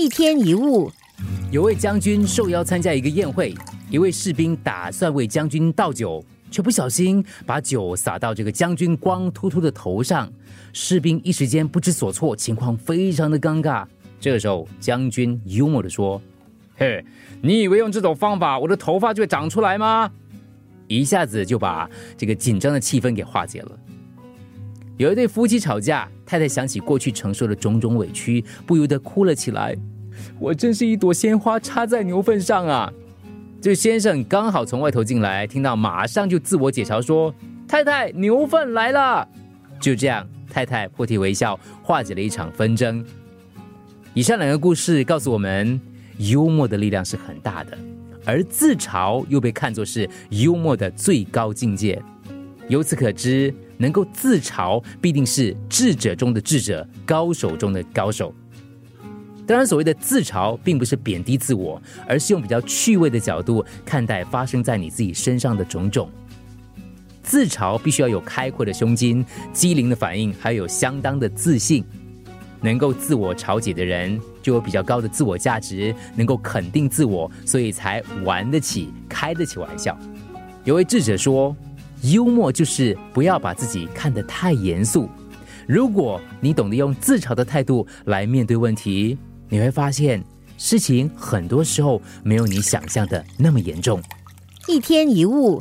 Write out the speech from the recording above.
一天一物，有位将军受邀参加一个宴会，一位士兵打算为将军倒酒，却不小心把酒洒到这个将军光秃秃的头上。士兵一时间不知所措，情况非常的尴尬。这个时候，将军幽默的说：“嘿，你以为用这种方法，我的头发就会长出来吗？”一下子就把这个紧张的气氛给化解了。有一对夫妻吵架，太太想起过去承受的种种委屈，不由得哭了起来。我真是一朵鲜花插在牛粪上啊！这先生刚好从外头进来，听到马上就自我解嘲说：“太太，牛粪来了。”就这样，太太破涕为笑，化解了一场纷争。以上两个故事告诉我们，幽默的力量是很大的，而自嘲又被看作是幽默的最高境界。由此可知。能够自嘲，必定是智者中的智者，高手中的高手。当然，所谓的自嘲，并不是贬低自我，而是用比较趣味的角度看待发生在你自己身上的种种。自嘲必须要有开阔的胸襟、机灵的反应，还有相当的自信。能够自我嘲解的人，就有比较高的自我价值，能够肯定自我，所以才玩得起、开得起玩笑。有位智者说。幽默就是不要把自己看得太严肃。如果你懂得用自嘲的态度来面对问题，你会发现事情很多时候没有你想象的那么严重。一天一物。